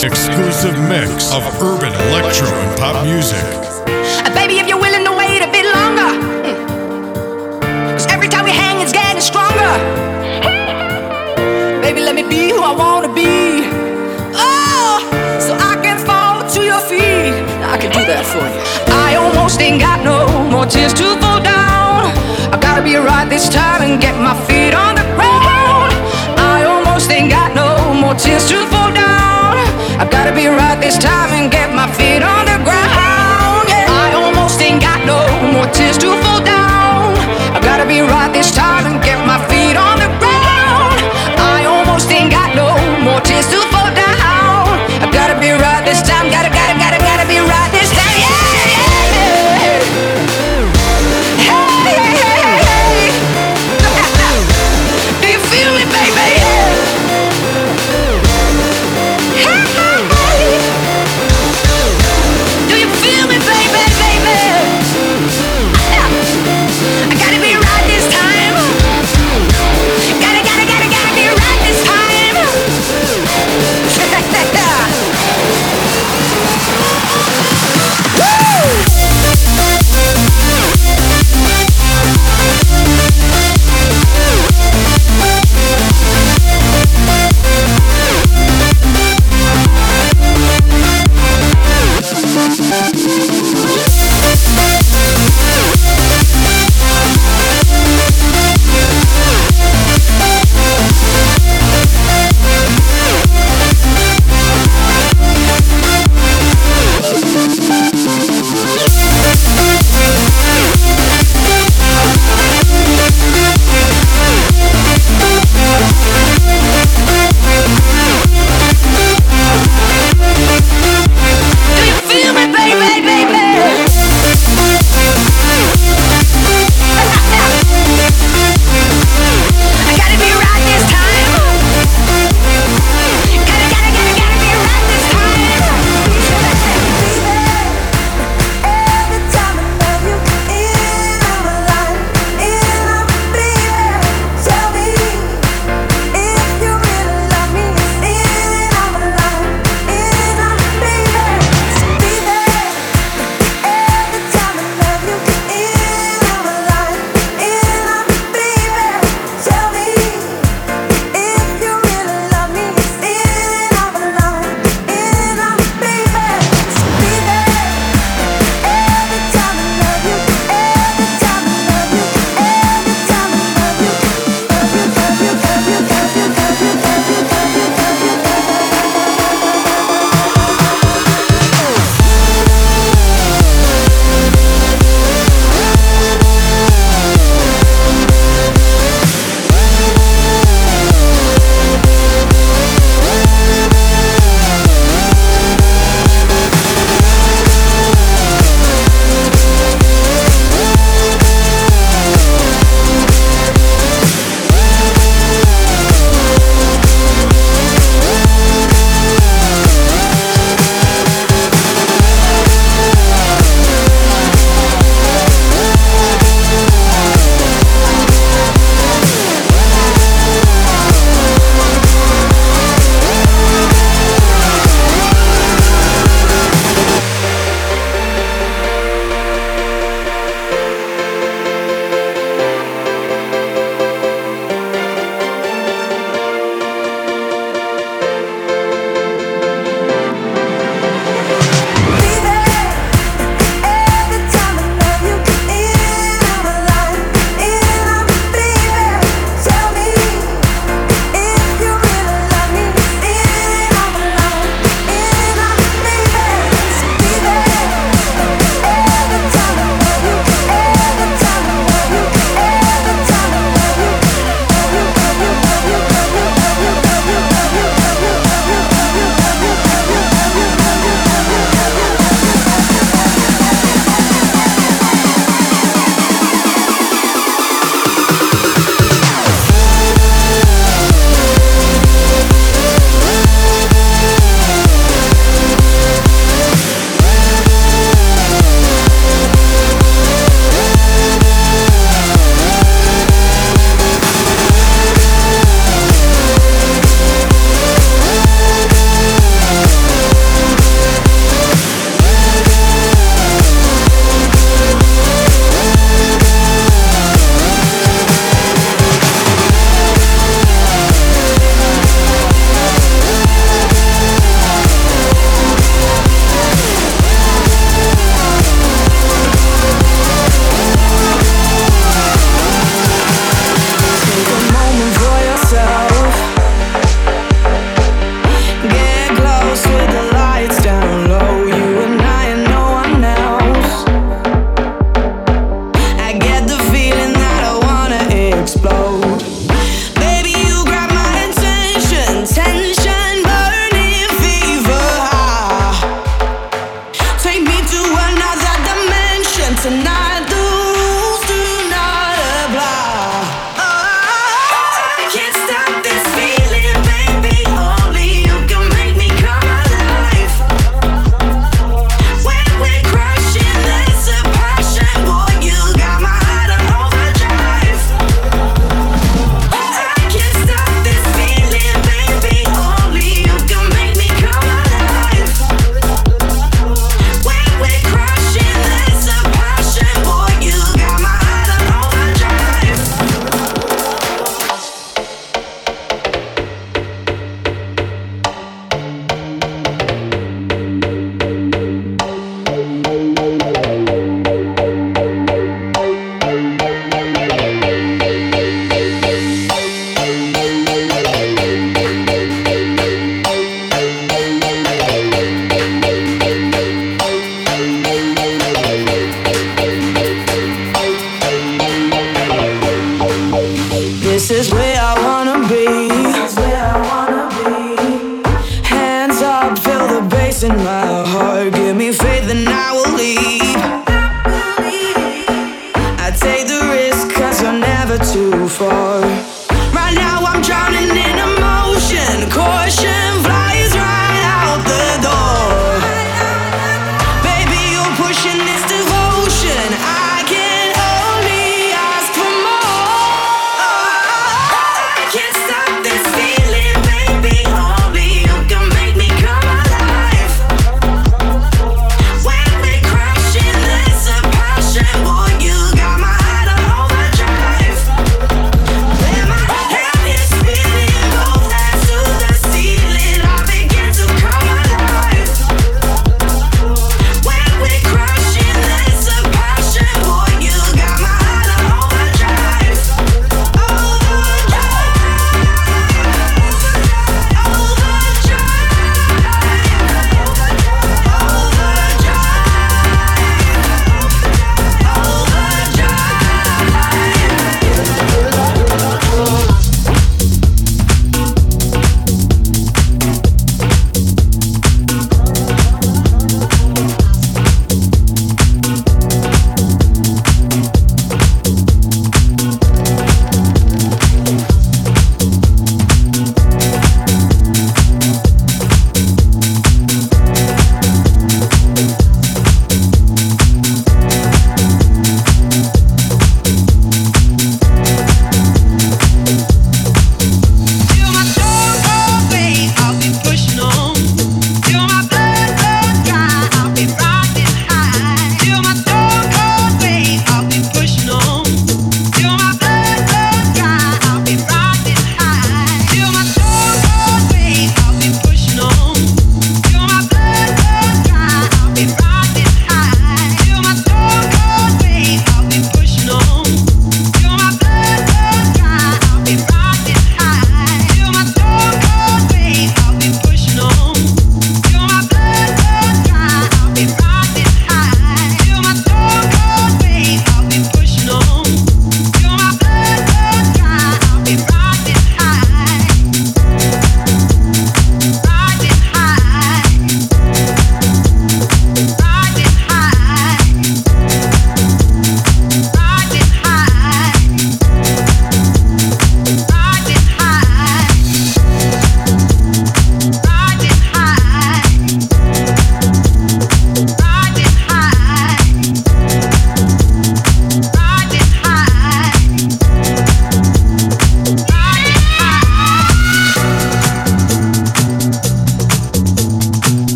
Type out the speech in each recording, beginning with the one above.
Exclusive mix of urban electro and pop music.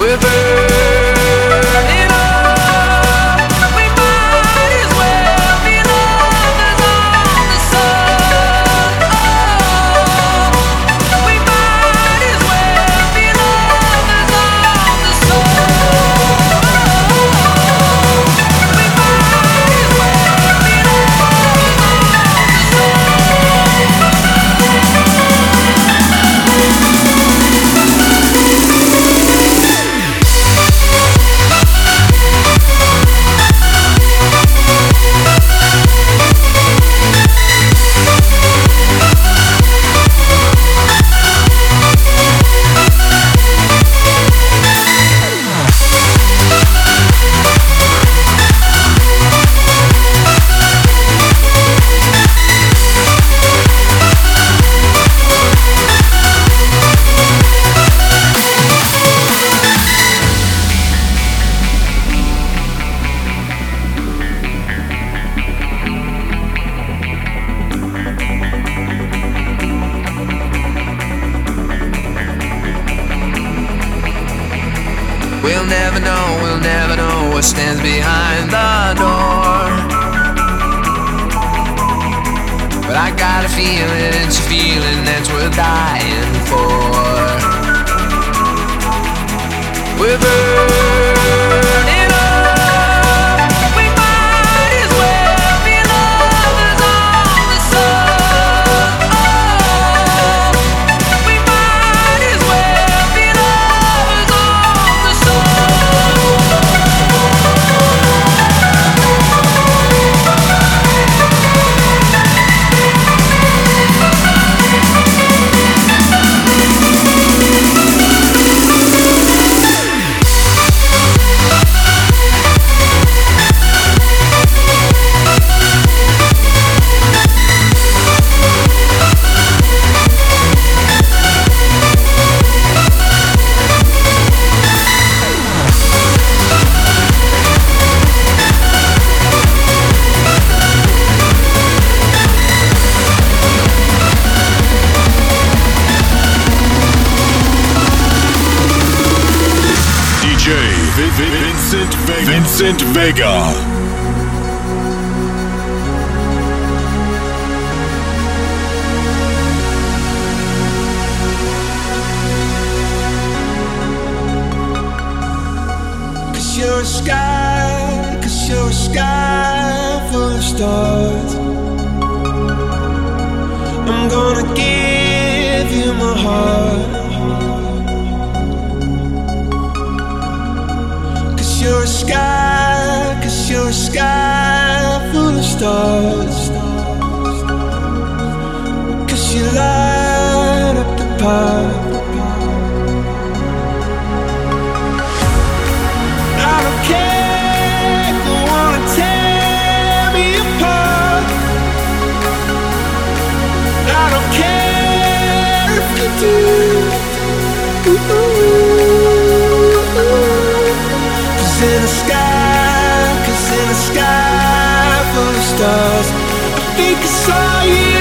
We're burning. Vincent Cause in the sky, cause in the sky full of stars, I think I saw you.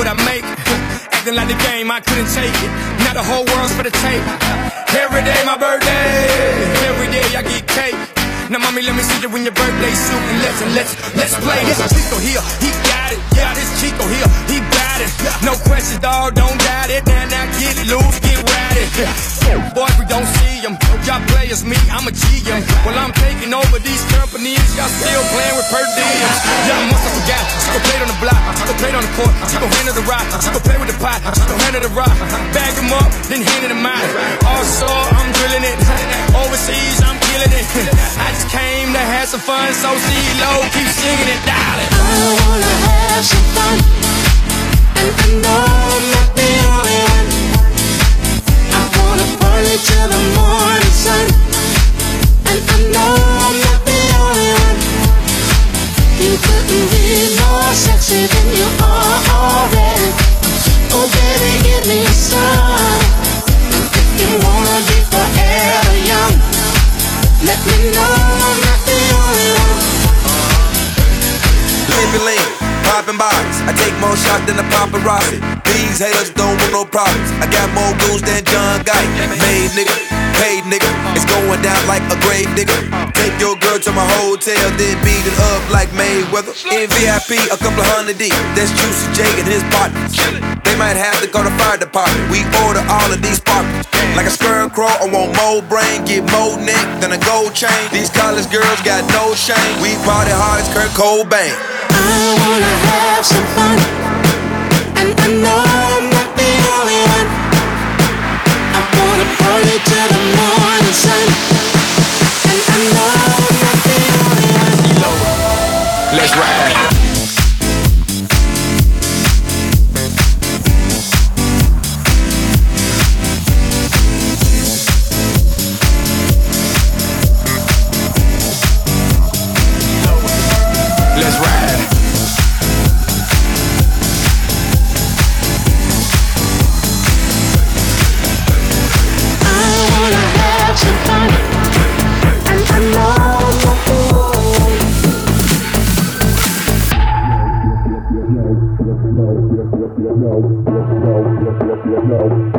What I make. Acting like the game, I couldn't take it. Now the whole world's for the tape. Every day my birthday. Every day I get cake. Now mommy, let me see you in your birthday suit and let's and let's let's play this Chico here. He got it. Yeah, this Chico here. He got it. No questions, dog. Don't doubt it. Now now get loose, get ratty. Boys, we don't see them. Y'all players, me, I'm a GM. Well, I'm taking over these companies. Y'all still playing with per diems. Y'all must have forgot. She gon' play on the block. She gon' play on the court. She gon' handle the rock. She gon' play with the pot. She gon' handle the rock. Bag 'em up, then hand it to mine. Also, I'm drilling it. Overseas, I'm killing it. I just came to have some fun, so C-Lo, keep singing it, darling. I wanna have some fun, and I know I'm not the party till the morning sun, and I know I'm not the only one. You couldn't be more sexy than you are already. Oh baby, give me some. If you wanna be forever young, let me know I'm not the only one. Living lean, popping bodies. I take more shots than a paparazzi. These haters don't want no problems. I got more goons than John Gotti. Made nigga, paid nigga. It's going down like a grave digger. Take your girl to my hotel, then beat it up like Mayweather. In VIP, a couple of hundred deep. That's Juicy J and his partners. They might have to go to fire department. We order all of these partners. Like a scarecrow, I want more brain, get more neck than a gold chain. These college girls got no shame. We party hard as Kurt Cobain. I wanna have some fun, and I know I'm not the only one. I wanna party till the morning sun, and I know I'm not the only one. Let's ride. Get,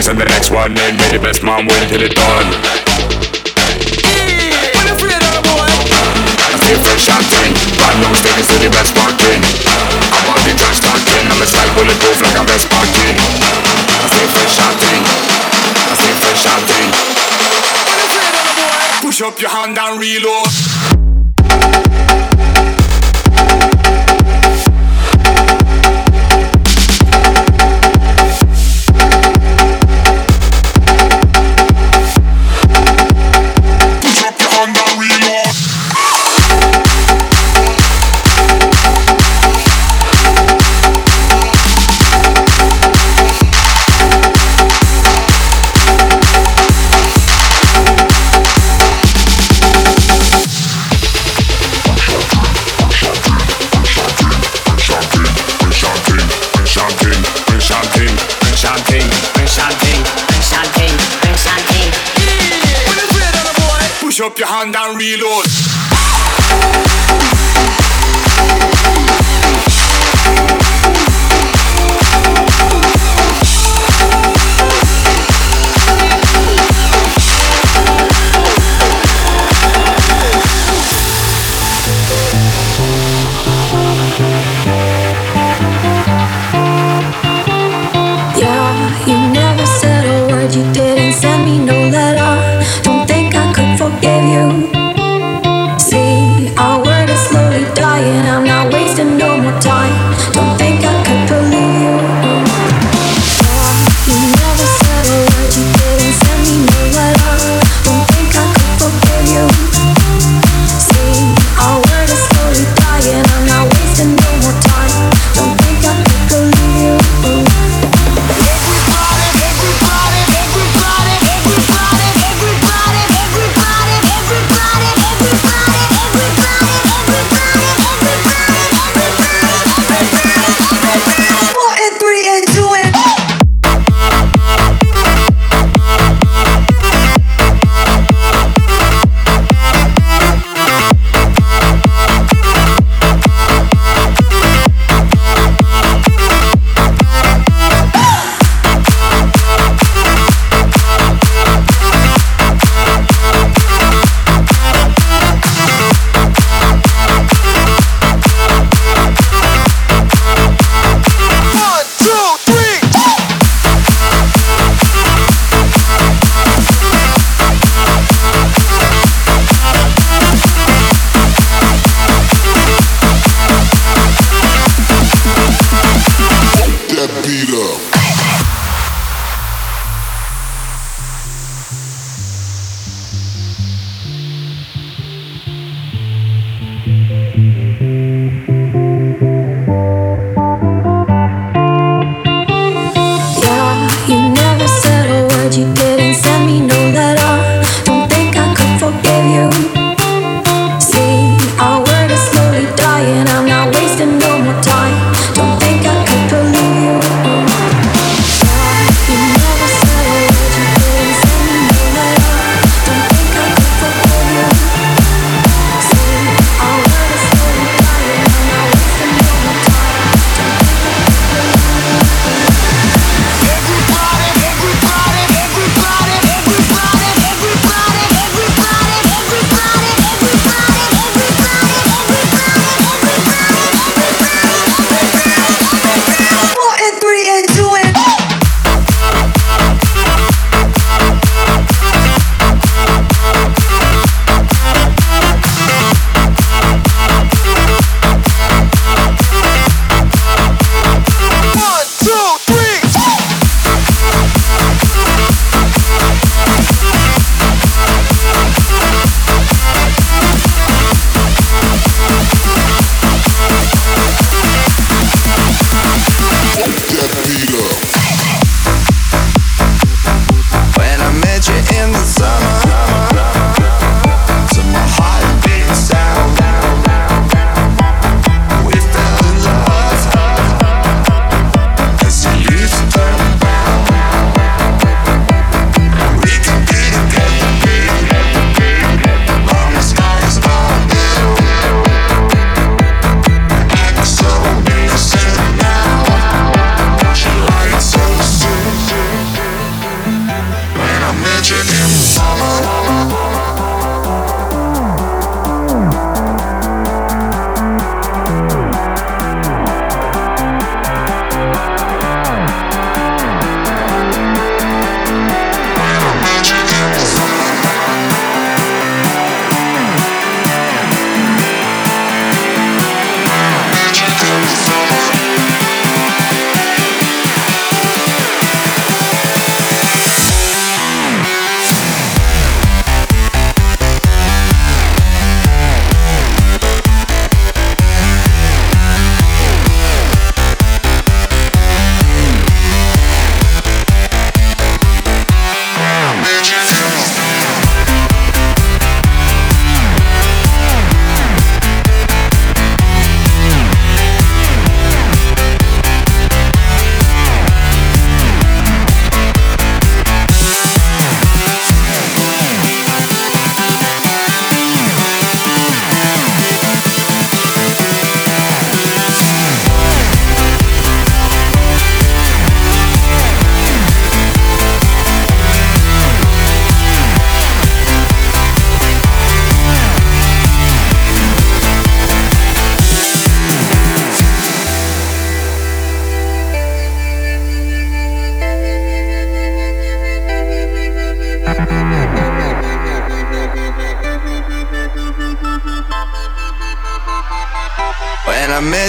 things, and the next one in, may the best man win till it done. I stay fresh and ting. Brand new sneakers do the best walking. Above the trash talking, I'm a style bulletproof like a vest packing. I stay fresh and. I stay fresh and ting. Push up your hand and reload.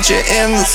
I met in the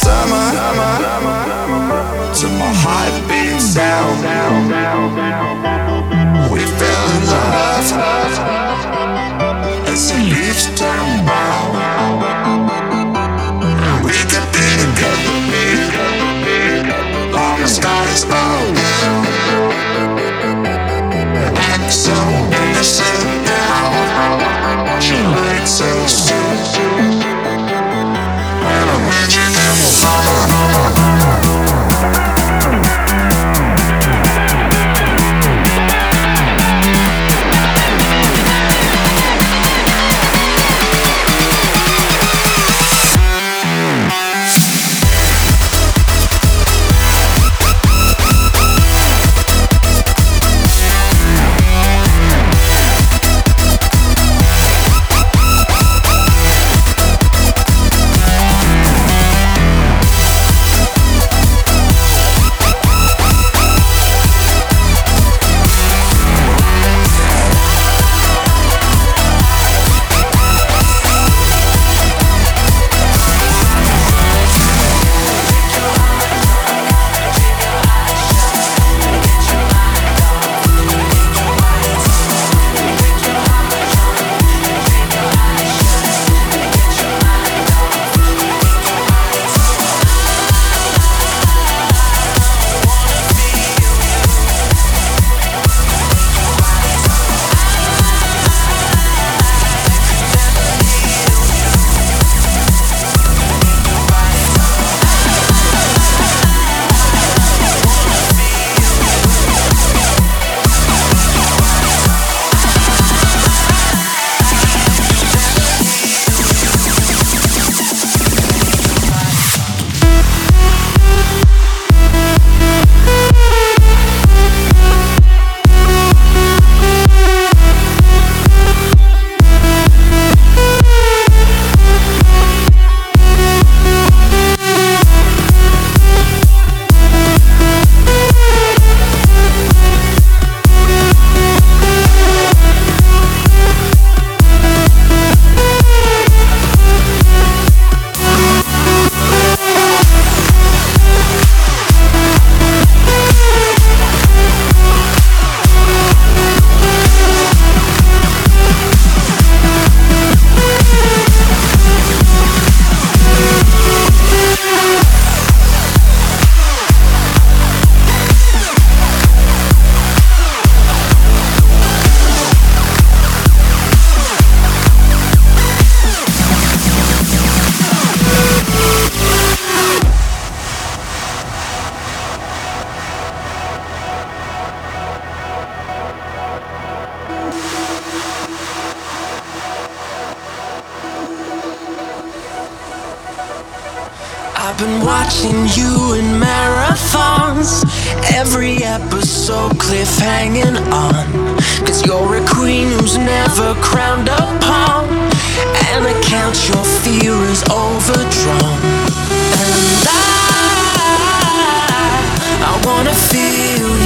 I've been watching you in marathons. Every episode cliffhanging on. Cause you're a queen who's never crowned upon. And I count your fear is overdrawn. And I, I wanna feel you.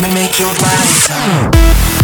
Let me make your body talk.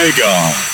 Vega.